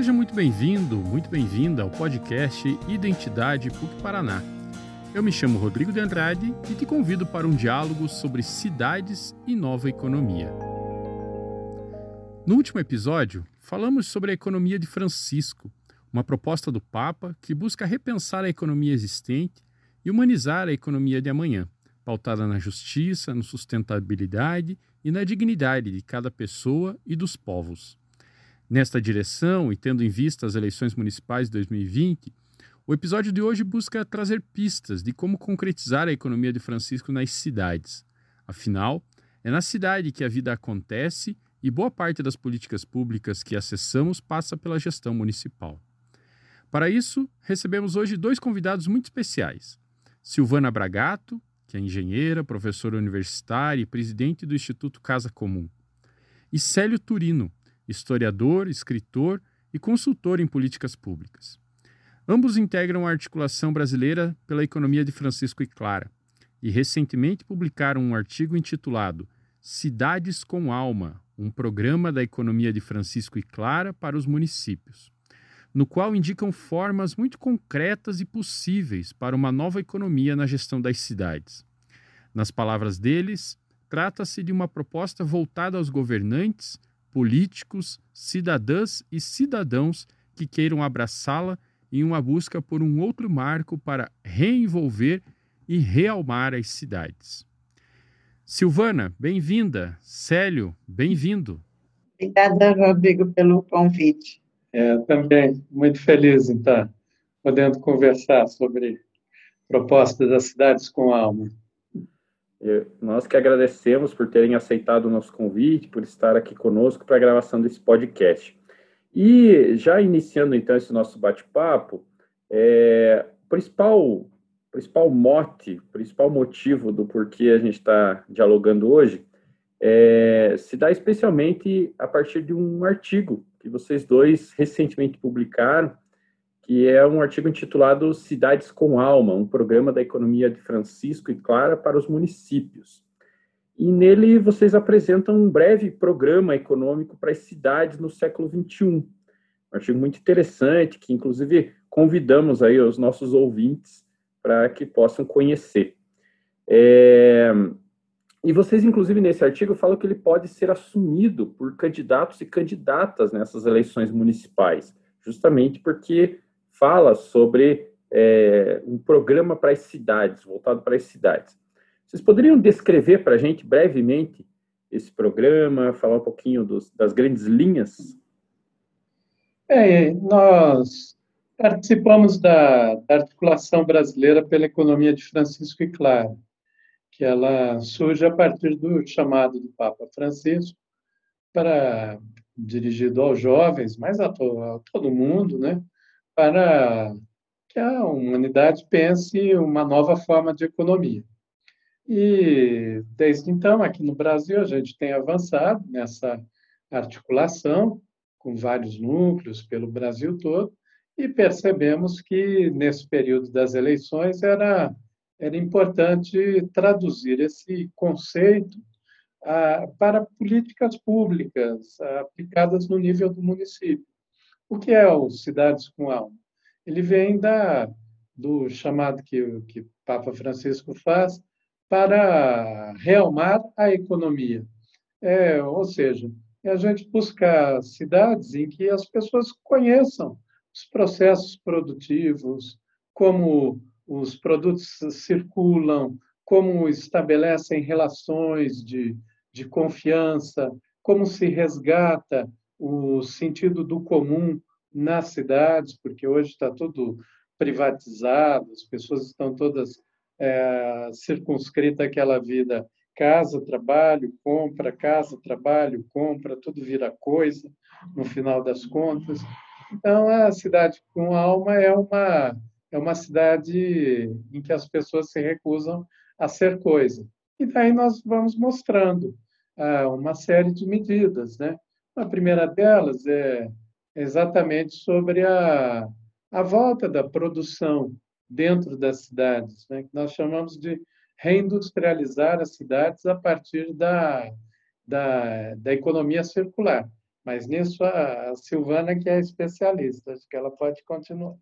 Seja muito bem-vindo, muito bem-vinda ao podcast Identidade PUC Paraná. Eu me chamo Rodrigo de Andrade e te convido para um diálogo sobre cidades e nova economia. No último episódio, falamos sobre a economia de Francisco, uma proposta do Papa que busca repensar a economia existente e humanizar a economia de amanhã, pautada na justiça, na sustentabilidade e na dignidade de cada pessoa e dos povos. Nesta direção, e tendo em vista as eleições municipais de 2020, o episódio de hoje busca trazer pistas de como concretizar a economia de Francisco nas cidades. Afinal, é na cidade que a vida acontece e boa parte das políticas públicas que acessamos passa pela gestão municipal. Para isso, recebemos hoje dois convidados muito especiais: Silvana Bragato, que é engenheira, professora universitária e presidente do Instituto Casa Comum, e Célio Turino, historiador, escritor e consultor em políticas públicas. Ambos integram a Articulação Brasileira pela Economia de Francisco e Clara e recentemente publicaram um artigo intitulado Cidades com Alma, um programa da economia de Francisco e Clara para os municípios, no qual indicam formas muito concretas e possíveis para uma nova economia na gestão das cidades. Nas palavras deles, trata-se de uma proposta voltada aos governantes, políticos, cidadãs e cidadãos que queiram abraçá-la em uma busca por um outro marco para reenvolver e realmar as cidades. Silvana, bem-vinda. Célio, bem-vindo. Obrigada, Rodrigo, pelo convite. É, também muito feliz em estar podendo conversar sobre propostas das cidades com alma. Nós que agradecemos por terem aceitado o nosso convite, por estar aqui conosco para a gravação desse podcast. E já iniciando então esse nosso bate-papo, é, principal principal mote, principal motivo do porquê a gente está dialogando hoje é, se dá especialmente a partir de um artigo que vocês dois recentemente publicaram, que é um artigo intitulado Cidades com Alma, um programa da economia de Francisco e Clara para os municípios. E nele vocês apresentam um breve programa econômico para as cidades no século XXI. Um artigo muito interessante, que inclusive convidamos aí os nossos ouvintes para que possam conhecer. É, e vocês, inclusive, nesse artigo, falam que ele pode ser assumido por candidatos e candidatas nessas eleições municipais, justamente porque fala sobre é, um programa para as cidades, voltado para as cidades. Vocês poderiam descrever para a gente brevemente esse programa, falar um pouquinho dos, das grandes linhas? É, nós Participamos da, da, articulação brasileira pela economia de Francisco e Clara, que ela surge a partir do chamado do Papa Francisco para dirigido aos jovens, mas a, to, a todo mundo, né, para que a humanidade pense uma nova forma de economia. E desde então, aqui no Brasil, a gente tem avançado nessa articulação com vários núcleos pelo Brasil todo, e percebemos que, nesse período das eleições, era, era importante traduzir esse conceito ah, para políticas públicas aplicadas no nível do município. O que é o Cidades com Alma? Ele vem da, do chamado que, que Papa Francisco faz para realmar a economia. É, ou seja, é a gente buscar cidades em que as pessoas conheçam os processos produtivos, como os produtos circulam, como estabelecem relações de, de confiança, como se resgata o sentido do comum nas cidades, porque hoje está tudo privatizado, as pessoas estão todas é, circunscritas àquela vida casa, trabalho, compra, casa, trabalho, compra, tudo vira coisa no final das contas. Então, a cidade com alma é uma, é uma cidade em que as pessoas se recusam a ser coisa. E daí nós vamos mostrando ah, uma série de medidas. Né? A primeira delas é exatamente sobre a, a volta da produção dentro das cidades, né? que nós chamamos de reindustrializar as cidades a partir da, da, da economia circular. Mas nisso a, a Silvana que é especialista, acho que ela pode continuar.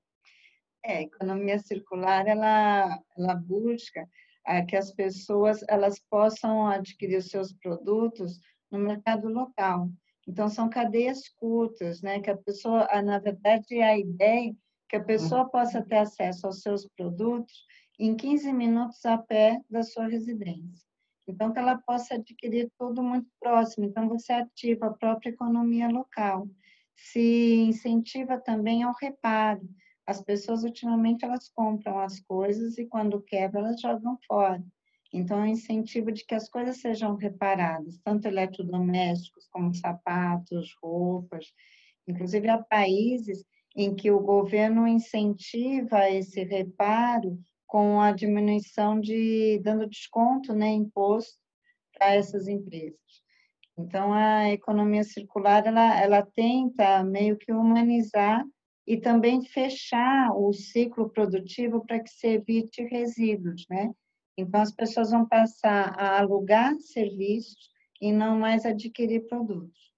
É, a economia circular ela, ela busca é, que as pessoas elas possam adquirir os seus produtos no mercado local. Então são cadeias curtas, né? Que a pessoa, na verdade, a ideia é que a pessoa possa ter acesso aos seus produtos em 15 minutos a pé da sua residência. Então, que ela possa adquirir tudo muito próximo. Então, você ativa a própria economia local. Se incentiva também ao reparo. As pessoas, ultimamente, elas compram as coisas e, quando quebram, elas jogam fora. Então, é incentivo de que as coisas sejam reparadas, tanto eletrodomésticos como sapatos, roupas. Inclusive, há países em que o governo incentiva esse reparo com a diminuição de dando desconto, né, imposto para essas empresas. Então a economia circular ela ela tenta meio que humanizar e também fechar o ciclo produtivo para que se evite resíduos, né? Então as pessoas vão passar a alugar serviços e não mais adquirir produtos.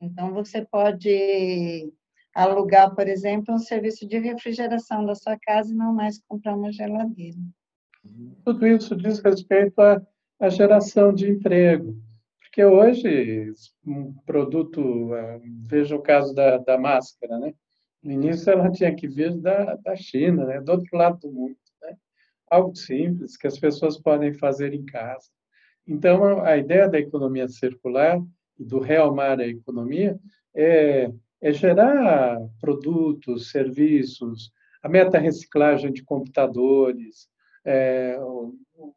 Então você pode alugar, por exemplo, um serviço de refrigeração da sua casa e não mais comprar uma geladeira. Tudo isso diz respeito à, à geração de emprego, porque hoje um produto, é, veja o caso da, da máscara, né? No início ela tinha que vir da, da China, né? do outro lado do mundo. Algo simples que as pessoas podem fazer em casa. Então, a ideia da economia circular e do realmar a economia é é gerar produtos, serviços, a meta-reciclagem de computadores, é, o, o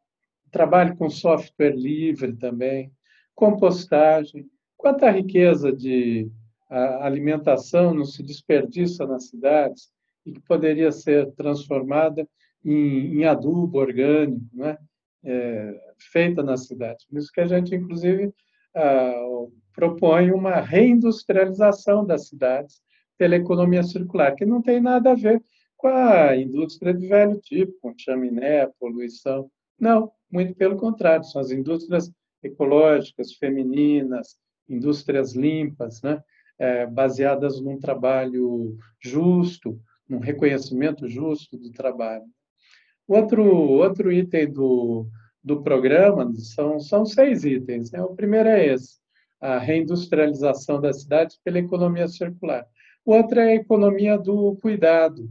trabalho com software livre também, compostagem. Quanta riqueza de alimentação não se desperdiça nas cidades e que poderia ser transformada em, em adubo orgânico, né? É, feita na cidade. Por isso que a gente, inclusive, ah, propõe uma reindustrialização das cidades pela economia circular, que não tem nada a ver com a indústria de velho tipo, com chaminé, poluição. Não, muito pelo contrário, são as indústrias ecológicas, femininas, indústrias limpas, né? É, baseadas num trabalho justo, num reconhecimento justo do trabalho. Outro, outro item do, do programa são, são seis itens. Né? O primeiro é esse, a reindustrialização das cidades pela economia circular. Outra é a economia do cuidado.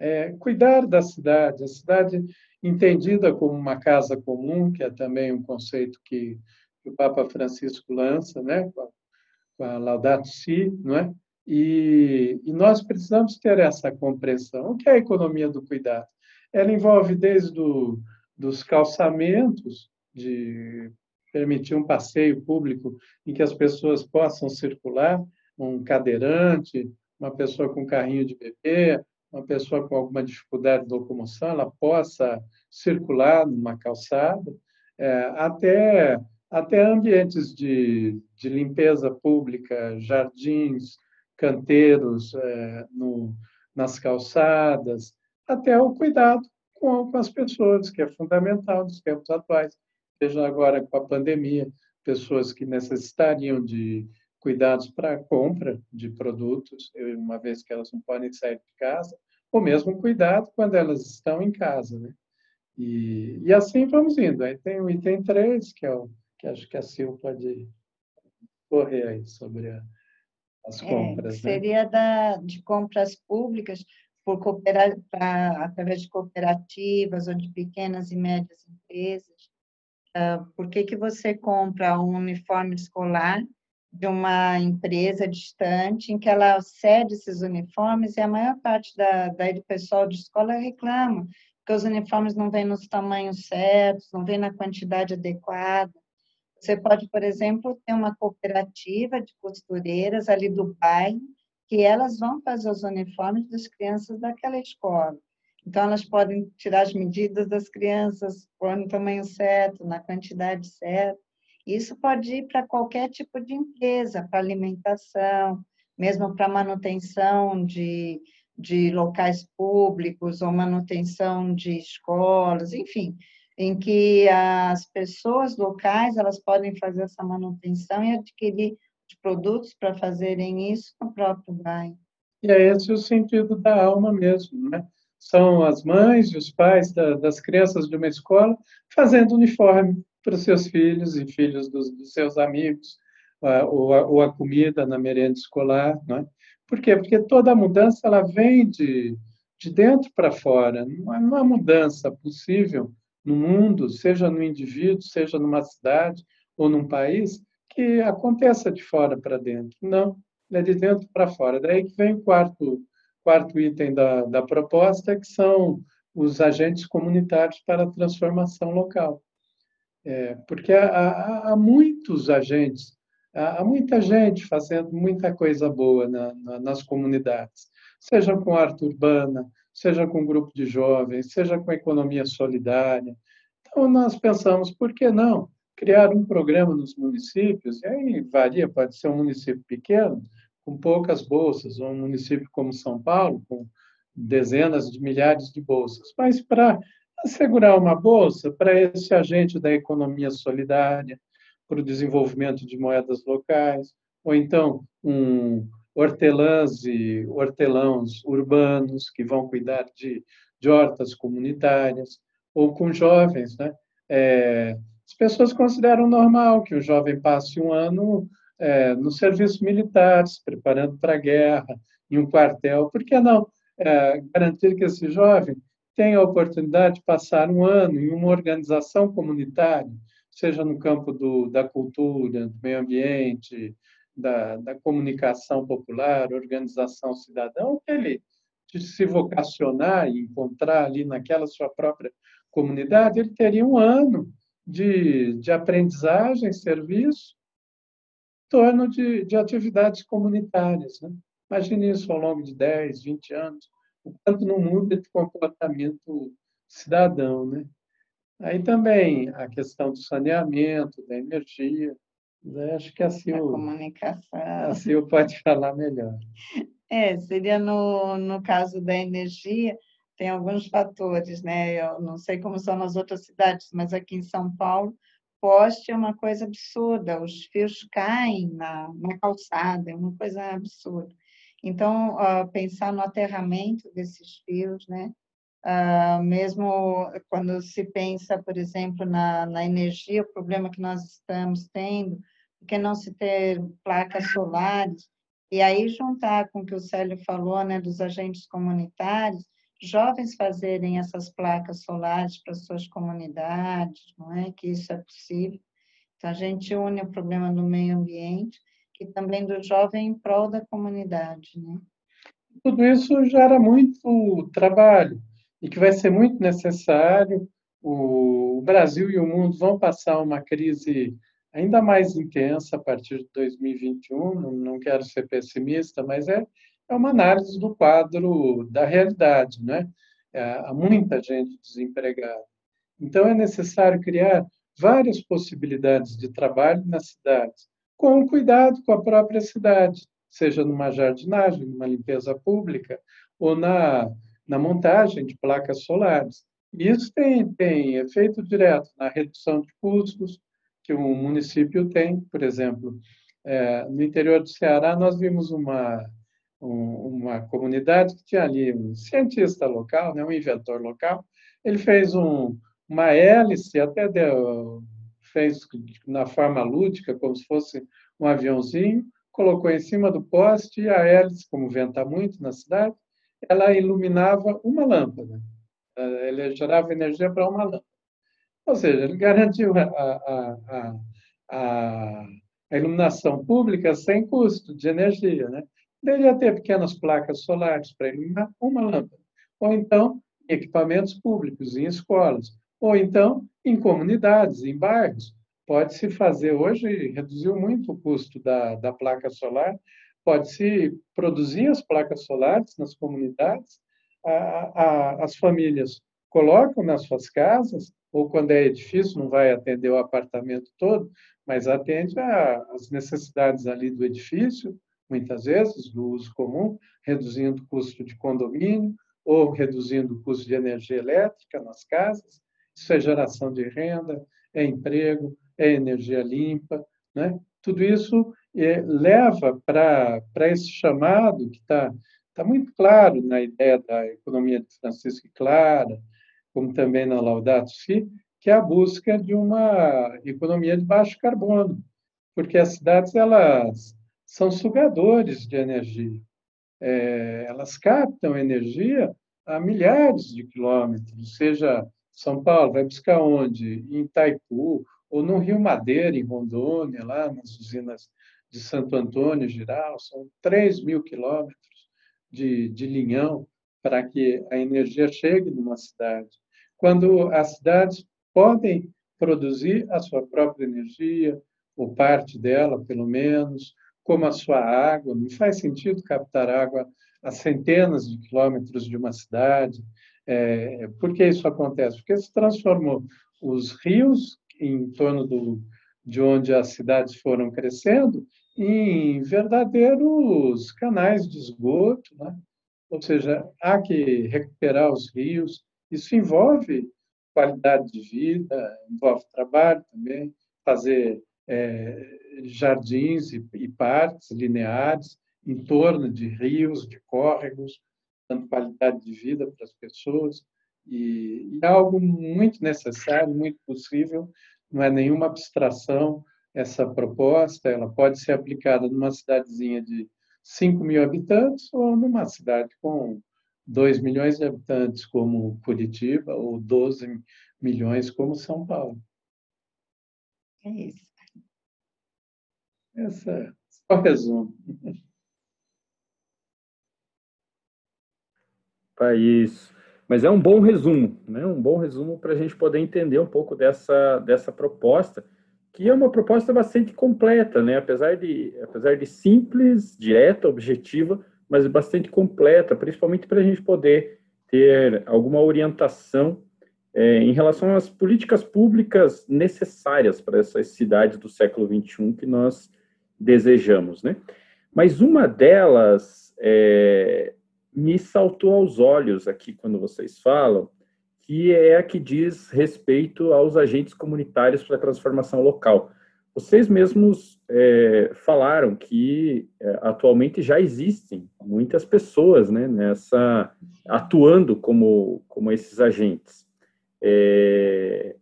É, cuidar da cidade, a cidade entendida como uma casa comum, que é também um conceito que, que o Papa Francisco lança, né, com a Laudato Si, não é? E, e, nós precisamos ter essa compreensão. O que é a economia do cuidado? Ela envolve desde o, dos calçamentos de permitir um passeio público em que as pessoas possam circular, um cadeirante, uma pessoa com carrinho de bebê, uma pessoa com alguma dificuldade de locomoção, ela possa circular numa calçada, é, até, até ambientes de, de limpeza pública, jardins, canteiros é, no, nas calçadas, até o cuidado com, com as pessoas, que é fundamental nos tempos atuais seja agora com a pandemia, pessoas que necessitariam de cuidados para compra de produtos, uma vez que elas não podem sair de casa, ou mesmo cuidado quando elas estão em casa, né? E, e assim vamos indo. Aí tem o item 3, que é o que acho que a Sil pode correr aí sobre a, as é, compras. É, seria né? da, de compras públicas por cooperar, pra, através de cooperativas ou de pequenas e médias empresas, uh, por que, que você compra um uniforme escolar de uma empresa distante em que ela cede esses uniformes e a maior parte da, do pessoal de escola reclama que os uniformes não vêm nos tamanhos certos, não vêm na quantidade adequada. Você pode, por exemplo, ter uma cooperativa de costureiras ali do bairro que elas vão fazer os uniformes das crianças daquela escola. Então, elas podem tirar as medidas das crianças, pôr no tamanho certo, na quantidade certa. Isso pode ir para qualquer tipo de empresa, para alimentação, mesmo para manutenção de, de locais públicos ou manutenção de escolas, enfim, em que as pessoas locais elas podem fazer essa manutenção e adquirir de produtos para fazerem isso no próprio bairro. E é esse o sentido da alma mesmo, né? São as mães e os pais da, das crianças de uma escola fazendo uniforme para os seus filhos e filhos dos, dos seus amigos, ou a, ou a, comida na merenda escolar, né? Por quê? Porque toda mudança ela vem de, de dentro para fora. Não há, não há mudança possível no mundo, seja no indivíduo, seja numa cidade ou num país, que aconteça de fora para dentro. Não, é de dentro para fora. Daí que vem o quarto, quarto item da, da proposta, que são os agentes comunitários para a transformação local. É, porque há, há, há, muitos agentes, há, há, muita gente fazendo muita coisa boa na, na, nas comunidades, seja com arte urbana, seja com grupo de jovens, seja com economia solidária. Então, nós pensamos, por que não criar um programa nos municípios? E aí varia, pode ser um município pequeno, com poucas bolsas, ou um município como São Paulo, com dezenas de milhares de bolsas. Mas para assegurar uma bolsa para esse agente da economia solidária, para o desenvolvimento de moedas locais, ou então um hortelãs e hortelãos urbanos que vão cuidar de, de hortas comunitárias, ou com jovens, né? É, as pessoas consideram normal que o jovem passe um ano é, no serviço militar, se preparando para a guerra, em um quartel. Por que não é, garantir que esse jovem tenha a oportunidade de passar um ano em uma organização comunitária, seja no campo do, da cultura, do meio ambiente, da, da comunicação popular, organização cidadã, que ele de se vocacionar e encontrar ali naquela sua própria comunidade, ele teria um ano de, de aprendizagem, serviço, torno de, de atividades comunitárias. Né? Imagine isso ao longo de 10, 20 anos, o quanto não muda de comportamento cidadão. Né? Aí também a questão do saneamento, da energia. Né? Acho que a Sil, comunicação. A Sil pode falar melhor. É, seria no, no caso da energia, tem alguns fatores, né? Eu não sei como são nas outras cidades, mas aqui em São Paulo poste é uma coisa absurda, os fios caem na, na calçada, é uma coisa absurda. Então, uh, pensar no aterramento desses fios, né? Uh, mesmo quando se pensa, por exemplo, na, na energia, o problema que nós estamos tendo, porque não se ter placas solares, e aí juntar com o que o Célio falou, né, dos agentes comunitários, jovens fazerem essas placas solares para suas comunidades, não é? Que isso é possível. Então, a gente une o problema do meio ambiente e também do jovem em prol da comunidade, né? Tudo isso gera muito trabalho e que vai ser muito necessário. O Brasil e o mundo vão passar uma crise ainda mais intensa a partir de 2021. Não quero ser pessimista, mas é é uma análise do quadro da realidade, né? É, há muita gente desempregada. Então, é necessário criar várias possibilidades de trabalho nas cidades, com cuidado com a própria cidade, seja numa jardinagem, numa limpeza pública, ou na, na montagem de placas solares. Isso tem, tem efeito direto na redução de custos que o município tem. Por exemplo, é, no interior do Ceará, nós vimos uma uma comunidade que tinha ali um cientista local, né, um inventor local. Ele fez um, uma hélice, até deu, fez na forma lúdica, como se fosse um aviãozinho, colocou em cima do poste e a hélice, como venta muito na cidade, ela iluminava uma lâmpada. Ele gerava energia para uma lâmpada. Ou seja, ele garantiu a, a, a, a iluminação pública sem custo de energia. Né? Deveria ter pequenas placas solares para iluminar uma lâmpada, ou então equipamentos públicos em escolas, ou então em comunidades, em bairros. Pode-se fazer hoje, reduziu muito o custo da, da placa solar, pode-se produzir as placas solares nas comunidades, a, a, as famílias colocam nas suas casas, ou quando é edifício, não vai atender o apartamento todo, mas atende às necessidades ali do edifício, muitas vezes, do uso comum, reduzindo o custo de condomínio ou reduzindo o custo de energia elétrica nas casas. Isso é geração de renda, é emprego, é energia limpa. Né? Tudo isso leva para esse chamado que está tá muito claro na ideia da economia de Francisco e Clara, como também na Laudato Si, que é a busca de uma economia de baixo carbono, porque as cidades elas são sugadores de energia. É, elas captam energia a milhares de quilômetros, seja São Paulo vai buscar onde? Em Itaipu, ou no Rio Madeira, em Rondônia, lá nas usinas de Santo Antônio, Giral, são 3 mil quilômetros de, de linhão para que a energia chegue numa cidade. Quando as cidades podem produzir a sua própria energia, ou parte dela, pelo menos, como a sua água, não faz sentido captar água a centenas de quilômetros de uma cidade. É, por que isso acontece? Porque se transformou os rios em torno do, de onde as cidades foram crescendo em verdadeiros canais de esgoto, né? ou seja, há que recuperar os rios. Isso envolve qualidade de vida, envolve trabalho também, fazer é, jardins e, e parques lineares em torno de rios, de córregos, dando qualidade de vida para as pessoas. E, é algo muito necessário, muito possível, não é nenhuma abstração essa proposta, ela pode ser aplicada numa cidadezinha de 5 mil habitantes ou numa cidade com 2 milhões de habitantes, como Curitiba, ou 12 milhões, como São Paulo. É isso. Essa só resumo. Para isso. Mas é um bom resumo, né? um bom resumo para a gente poder entender um pouco dessa, dessa proposta, que é uma proposta bastante completa, né? apesar, de, apesar de simples, direta, objetiva, mas bastante completa, principalmente para a gente poder ter alguma orientação é, em relação às políticas públicas necessárias para essas cidades do século XXI que nós desejamos, né? Mas uma delas é, me saltou aos olhos aqui quando vocês falam, que é a que diz respeito aos agentes comunitários para a transformação local. Vocês mesmos é, falaram que é, atualmente já existem muitas pessoas né, nessa atuando como, como esses agentes. É,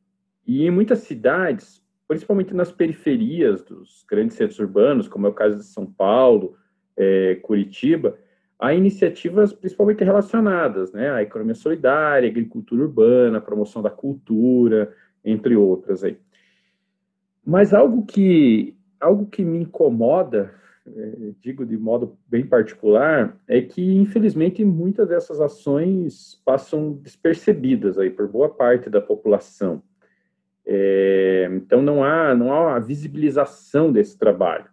e em muitas cidades, principalmente nas periferias dos grandes centros urbanos, como é o caso de São Paulo, é, Curitiba, há iniciativas principalmente relacionadas né, à economia solidária, agricultura urbana, promoção da cultura, entre outras. Aí. Mas algo que, algo que me incomoda, é, digo de modo bem particular, é que, infelizmente, muitas dessas ações passam despercebidas aí por boa parte da população. É, então não há não há a visibilização desse trabalho.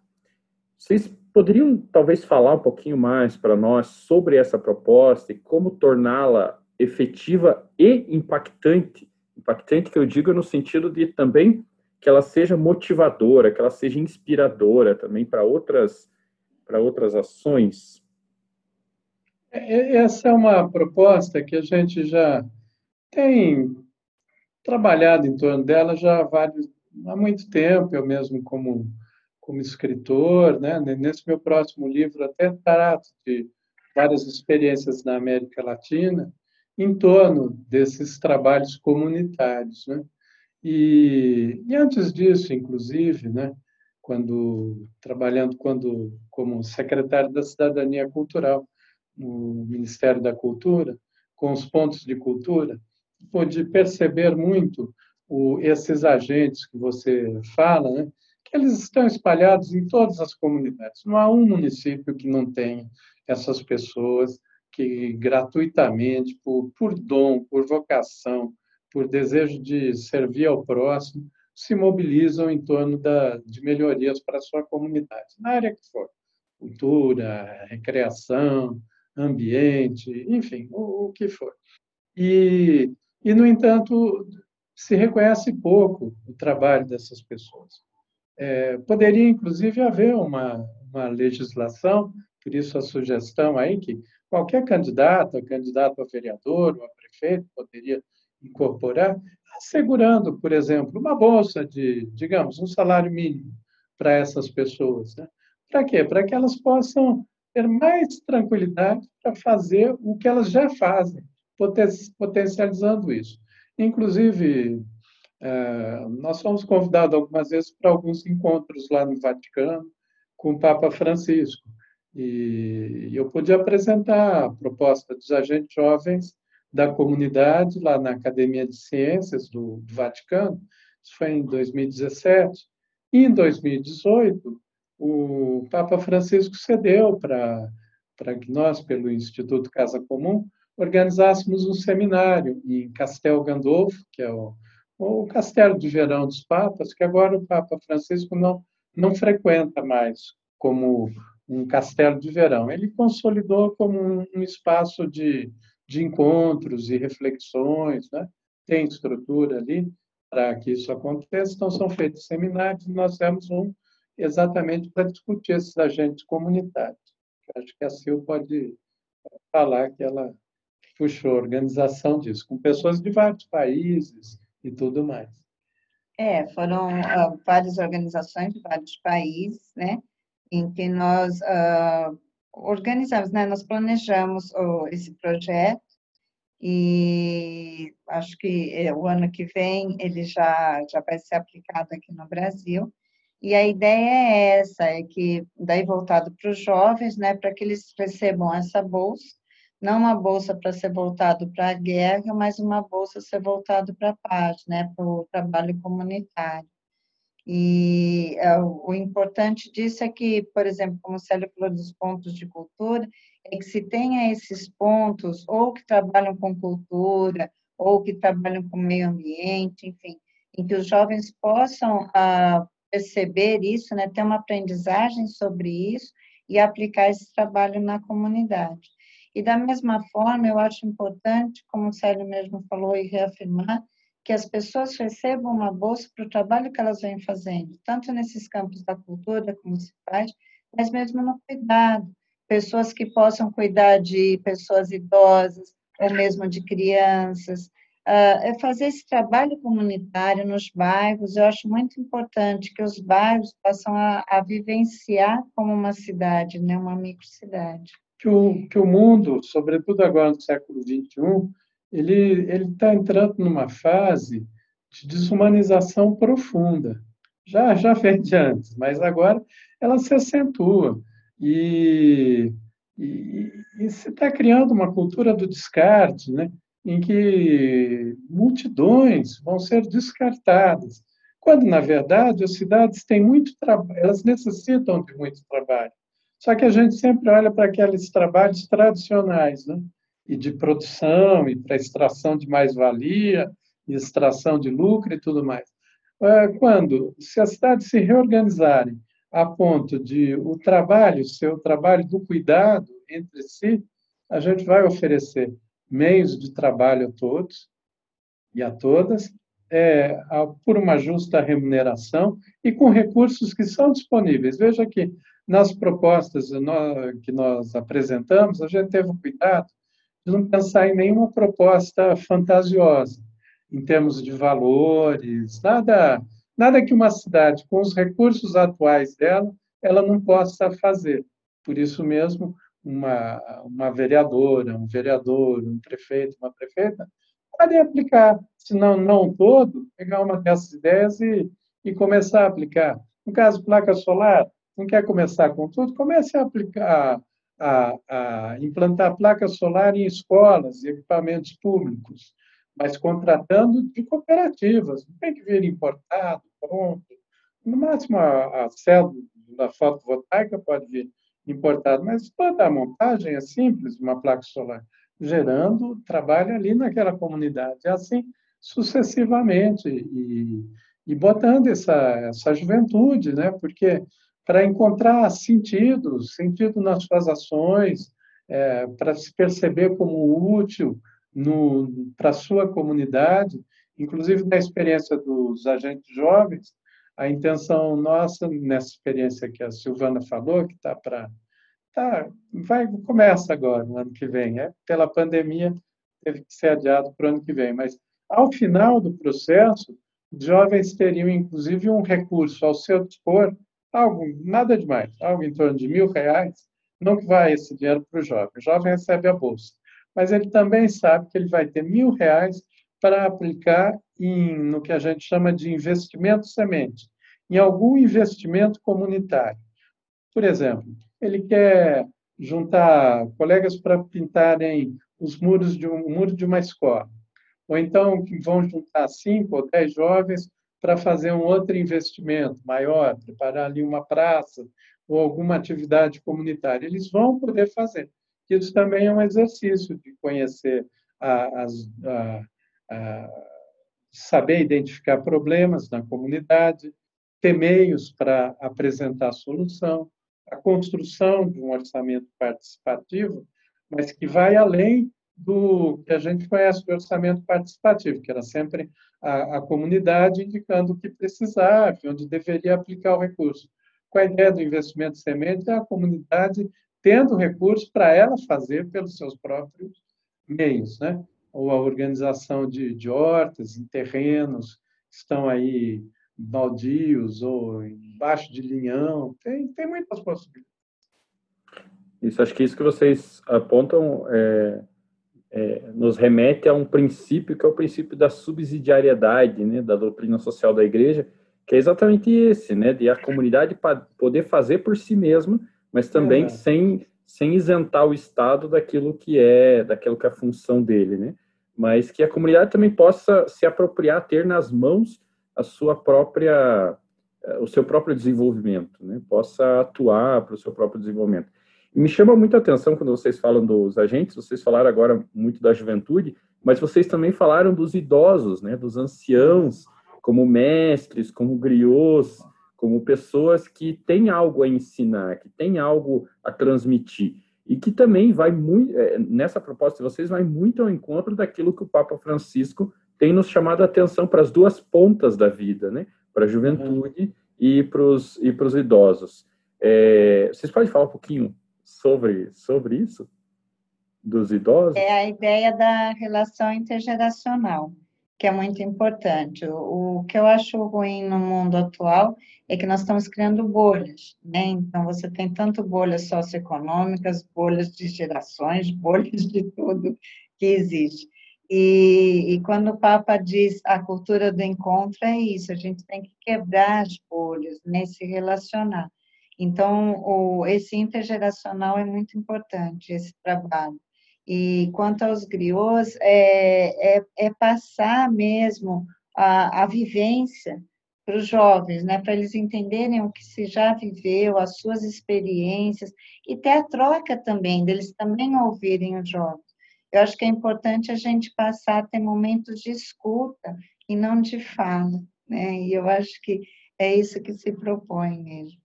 Vocês poderiam talvez falar um pouquinho mais para nós sobre essa proposta e como torná-la efetiva e impactante? Impactante que eu digo no sentido de também que ela seja motivadora, que ela seja inspiradora também para outras para outras ações. É, essa é uma proposta que a gente já tem trabalhado em torno dela já há, vários, há muito tempo, eu mesmo como, como escritor, né? nesse meu próximo livro até trato de várias experiências na América Latina em torno desses trabalhos comunitários. Né? E, e antes disso, inclusive, né? quando trabalhando quando como secretário da Cidadania Cultural no Ministério da Cultura, com os pontos de cultura, pôde perceber muito o, esses agentes que você fala, né? que eles estão espalhados em todas as comunidades. Não há um município que não tenha essas pessoas que gratuitamente, por, por dom, por vocação, por desejo de servir ao próximo, se mobilizam em torno da, de melhorias para a sua comunidade, na área que for. Cultura, recreação, ambiente, enfim, o, o que for. E e, no entanto, se reconhece pouco o trabalho dessas pessoas. É, poderia, inclusive, haver uma, uma legislação, por isso a sugestão aí que qualquer candidato, candidato a vereador ou a prefeito, poderia incorporar, assegurando, por exemplo, uma bolsa de, digamos, um salário mínimo para essas pessoas, né? Para quê? Para que elas possam ter mais tranquilidade para fazer o que elas já fazem, potencializando isso. Inclusive, é, nós fomos convidados algumas vezes para alguns encontros lá no Vaticano com o Papa Francisco. E eu pude apresentar a proposta dos agentes jovens da comunidade lá na Academia de Ciências do, Vaticano. Isso foi em 2017. E em 2018, o Papa Francisco cedeu para que nós, pelo Instituto Casa Comum, organizássemos um seminário em Castel Gandolfo, que é o, o castelo de verão dos papas, que agora o Papa Francisco não, não frequenta mais como um castelo de verão. Ele consolidou como um, um espaço de, de encontros e reflexões, né? tem estrutura ali para que isso aconteça. Então, são feitos seminários, nós temos um exatamente para discutir esses agentes comunitários. Acho que a Sil pode falar que ela puxou a organização disso, com pessoas de vários países e tudo mais. É, foram uh, várias organizações de vários países, né, em que nós uh, organizamos, né, nós planejamos esse projeto e acho que eh, o ano que vem ele já, já vai ser aplicado aqui no Brasil. E a ideia é essa, é que daí voltado para os jovens, né, para que eles recebam essa bolsa, não uma bolsa para ser voltado para a guerra, mas uma bolsa ser voltado para a paz, né, para o trabalho comunitário. E é, o importante disso é que, por exemplo, como o Célio falou dos pontos de cultura, é que se tenha esses pontos, ou que trabalham com cultura, ou que trabalham com meio ambiente, enfim, em que os jovens possam ah, perceber isso, né, ter uma aprendizagem sobre isso e aplicar esse trabalho na comunidade. E da mesma forma, eu acho importante, como o Célio mesmo falou, e reafirmar, que as pessoas recebam uma bolsa para o trabalho que elas vêm fazendo, tanto nesses campos da cultura, como se faz, mas mesmo no cuidado. Pessoas que possam cuidar de pessoas idosas, ou mesmo de crianças, uh, é fazer esse trabalho comunitário nos bairros. Eu acho muito importante que os bairros possam a, a vivenciar como uma cidade, né, uma microcidade. Que o, que o mundo, sobretudo agora no século XXI, ele está entrando numa fase de desumanização profunda. Já já vem de antes, mas agora ela se acentua e, e, e se está criando uma cultura do descarte, né? em que multidões vão ser descartadas, quando na verdade as cidades têm muito trabalho, elas necessitam de muito trabalho. Só que a gente sempre olha para aqueles trabalhos tradicionais, né? E de produção, e para extração de mais-valia, extração de lucro e tudo mais. É, quando, se as cidades se reorganizarem a ponto de o trabalho ser o trabalho do cuidado entre si, a gente vai oferecer meios de trabalho a todos e a todas, é, por uma justa remuneração e com recursos que são disponíveis. Veja que nas propostas que nós apresentamos, a gente teve cuidado de não pensar em nenhuma proposta fantasiosa, em termos de valores, nada, nada que uma cidade, com os recursos atuais dela, ela não possa fazer. Por isso mesmo, uma, uma vereadora, um vereador, um prefeito, uma prefeita, podem aplicar, se não, não todo, pegar uma dessas ideias e, e começar a aplicar. No caso, placa solar, não quer começar com tudo, comece a aplicar, a, a implantar placa solar em escolas e equipamentos públicos, mas contratando de cooperativas, não tem que vir importado, pronto. No máximo, a, a célula da fotovoltaica pode vir importado, mas toda a montagem é simples, uma placa solar, gerando trabalho ali naquela comunidade. Assim sucessivamente e, e botando essa, essa juventude, né? Porque para encontrar sentido, sentido nas suas ações, é, para se perceber como útil para a sua comunidade, inclusive na experiência dos agentes jovens, a intenção nossa, nessa experiência que a Silvana falou, que está para. Tá, vai, começa agora, no ano que vem. É, pela pandemia, teve que ser adiado para o ano que vem. Mas, ao final do processo, jovens teriam, inclusive, um recurso ao seu dispor algo, nada demais, algo em torno de mil reais, não que vai esse dinheiro para o jovem. O jovem recebe a bolsa, mas ele também sabe que ele vai ter mil reais para aplicar em, no que a gente chama de investimento semente, em algum investimento comunitário. Por exemplo, ele quer juntar colegas para pintarem os muros de um muro de uma escola, ou então vão juntar cinco ou dez jovens para fazer um outro investimento maior, preparar ali uma praça ou alguma atividade comunitária. Eles vão poder fazer. Isso também é um exercício de conhecer a, a, a, saber identificar problemas na comunidade, ter meios para apresentar solução, a construção de um orçamento participativo, mas que vai além do que a gente conhece do orçamento participativo, que era sempre a, a comunidade indicando o que precisava, onde deveria aplicar o recurso. Com a ideia do investimento semente, é a comunidade tendo recursos para ela fazer pelos seus próprios meios, né? ou a organização de, de hortas em terrenos que estão aí baldios ou embaixo de linhão, tem, tem muitas possibilidades. Isso, acho que isso que vocês apontam é, é, nos remete a um princípio que é o princípio da subsidiariedade, né, da doutrina social da igreja, que é exatamente esse, né, de a comunidade poder fazer por si mesma, mas também é. sem sem isentar o Estado daquilo que é daquilo que é a função dele, né? Mas que a comunidade também possa se apropriar, ter nas mãos a sua própria o seu próprio desenvolvimento, né? Possa atuar para o seu próprio desenvolvimento. E me chama muita atenção quando vocês falam dos agentes, vocês falaram agora muito da juventude, mas vocês também falaram dos idosos, né, dos anciãos, como mestres, como griots, como pessoas que têm algo a ensinar, que têm algo a transmitir. E que também vai muito, é, nessa proposta de vocês, vai muito ao encontro daquilo que o Papa Francisco tem nos chamado a atenção para as duas pontas da vida, né? Para a juventude uhum. e para os e idosos. É, vocês podem falar um pouquinho sobre, sobre isso? Dos idosos? É a ideia da relação intergeracional, que é muito importante. O, o que eu acho ruim no mundo atual é que nós estamos criando bolhas, né? Então, você tem tanto bolhas socioeconômicas, bolhas de gerações, bolhas de tudo que existe. E, e, quando o Papa diz a cultura do encontro, é isso, a gente tem que quebrar as bolhas, né, se relacionar. Então, o, esse intergeracional é muito importante, esse trabalho. E quanto aos griots, é, é, é passar mesmo a, a vivência para os jovens, né, para eles entenderem o que se já viveu, as suas experiências, e ter a troca também, deles também ouvirem os jovens. Eu acho que é importante a gente passar a ter momentos de escuta e não de fala, né, e eu acho que é isso que se propõe mesmo.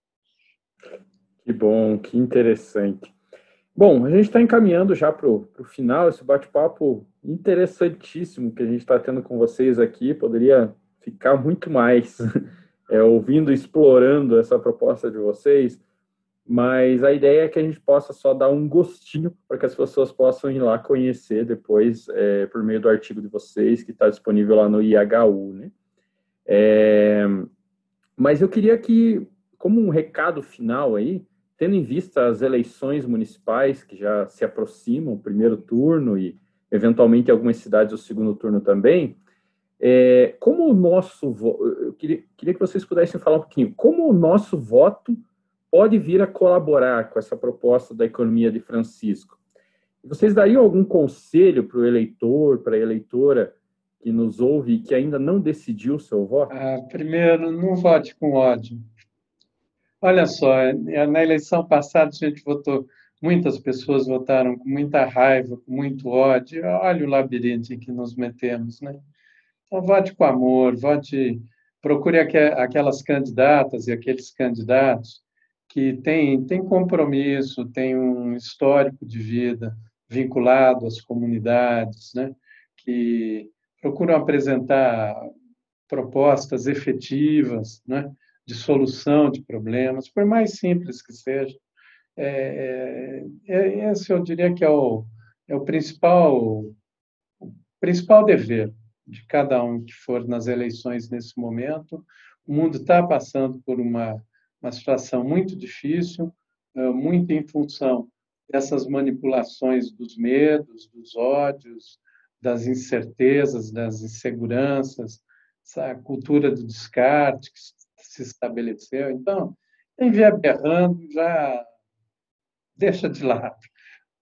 Que bom, que interessante. Bom, a gente está encaminhando já para o final, esse bate-papo interessantíssimo que a gente está tendo com vocês aqui, poderia ficar muito mais é, ouvindo, explorando essa proposta de vocês, mas a ideia é que a gente possa só dar um gostinho para que as pessoas possam ir lá conhecer depois, é, por meio do artigo de vocês, que está disponível lá no IHU, né? É, mas eu queria que como um recado final aí, tendo em vista as eleições municipais que já se aproximam, o primeiro turno e eventualmente algumas cidades o segundo turno também, é, como o nosso eu queria, queria que vocês pudessem falar um pouquinho, como o nosso voto pode vir a colaborar com essa proposta da economia de Francisco? Vocês dariam algum conselho para o eleitor, para a eleitora que nos ouve e que ainda não decidiu o seu voto? Ah, primeiro, não vote com ódio. Olha só, é, na eleição passada a gente votou, muitas pessoas votaram com muita raiva, com muito ódio. Olha o labirinto em que nos metemos, né? Então, vote com amor, vote, procure aquelas candidatas e aqueles candidatos que têm, têm compromisso, têm um histórico de vida vinculado às comunidades, né? Que procuram apresentar propostas efetivas, né? de solução de problemas, por mais simples que seja. É, é, é, esse eu diria que é o, é o principal, o principal dever de cada um que for nas eleições nesse momento. O mundo está passando por uma, uma situação muito difícil, muito em função dessas manipulações dos medos, dos ódios, das incertezas, das inseguranças, essa cultura do descarte que se estabeleceu. Então, quem vier berrando já deixa de lado.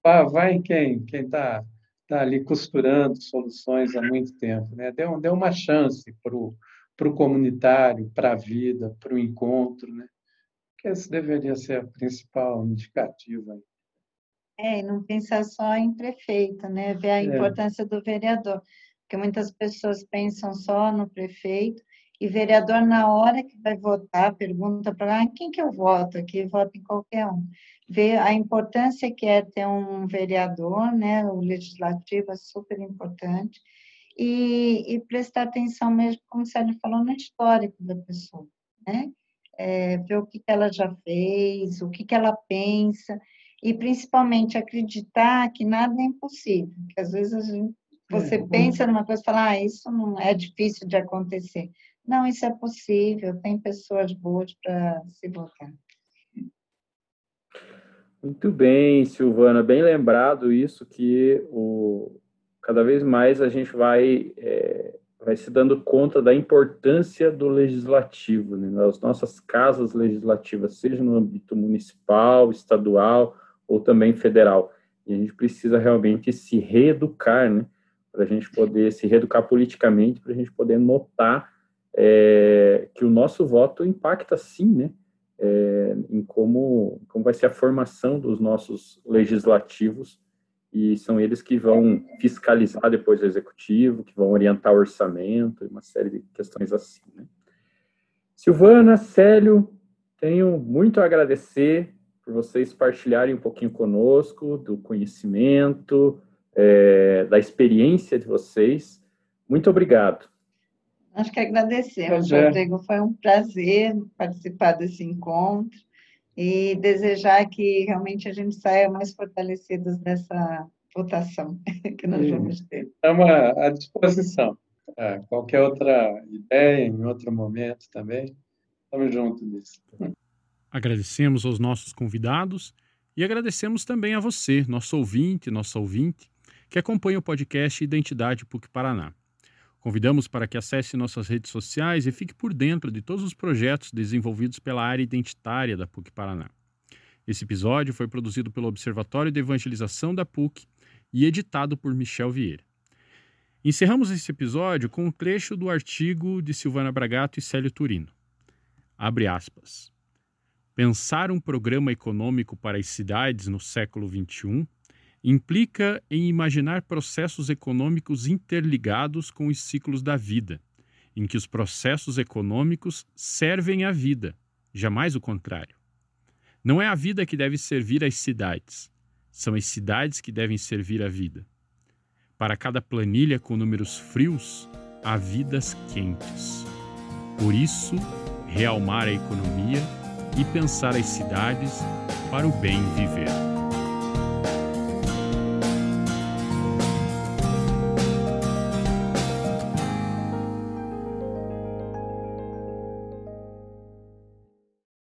Vai em quem quem está tá ali costurando soluções há muito tempo. Né? Dê, dê uma chance para o comunitário, para a vida, para o encontro. Né? Que esse deveria ser a principal indicativa. É, e não pensar só em prefeito, né? Ver a é. importância do vereador. Porque muitas pessoas pensam só no prefeito e vereador, na hora que vai votar, pergunta para ah, quem que eu voto aqui, voto em qualquer um. Ver a importância que é ter um vereador, né? O legislativo é super importante. E, e prestar atenção mesmo, como o Sérgio falou, no histórico da pessoa, né? É, ver o que, que ela já fez, o que, que ela pensa, e principalmente acreditar que nada é impossível, que às vezes gente, você é, pensa numa coisa e fala, ah, isso não é difícil de acontecer. Não, isso é possível, tem pessoas boas para se votar. Muito bem, Silvana, bem lembrado isso, que o, cada vez mais a gente vai, é, vai se dando conta da importância do legislativo, né, nas nossas casas legislativas, seja no âmbito municipal, estadual, ou também federal. E a gente precisa realmente se reeducar, né? Para a gente poder se reeducar politicamente, para a gente poder notar é, que o nosso voto impacta sim, né? É, em como, como vai ser a formação dos nossos legislativos e são eles que vão fiscalizar depois o executivo, que vão orientar o orçamento, uma série de questões assim. Né? Silvana, Célio, tenho muito a agradecer por vocês partilharem um pouquinho conosco do conhecimento, é, da experiência de vocês. Muito obrigado. Acho que agradecemos, é. Rodrigo. Foi um prazer participar desse encontro e desejar que realmente a gente saia mais fortalecidos dessa votação que nós vamos ter. Estamos à disposição. É, qualquer outra ideia, em outro momento também, estamos juntos nisso. Agradecemos aos nossos convidados e agradecemos também a você, nosso ouvinte, nossa ouvinte, que acompanha o podcast Identidade PUC Paraná. Convidamos para que acesse nossas redes sociais e fique por dentro de todos os projetos desenvolvidos pela área identitária da PUC Paraná. Esse episódio foi produzido pelo Observatório de Evangelização da PUC e editado por Michel Vieira. Encerramos esse episódio com um trecho do artigo de Silvana Bragato e Célio Turino. Abre aspas. Pensar um programa econômico para as cidades no século XXI implica em imaginar processos econômicos interligados com os ciclos da vida, em que os processos econômicos servem à vida, jamais o contrário. Não é a vida que deve servir às cidades, são as cidades que devem servir à vida. Para cada planilha com números frios, há vidas quentes. Por isso, realmar a economia e pensar as cidades para o bem viver.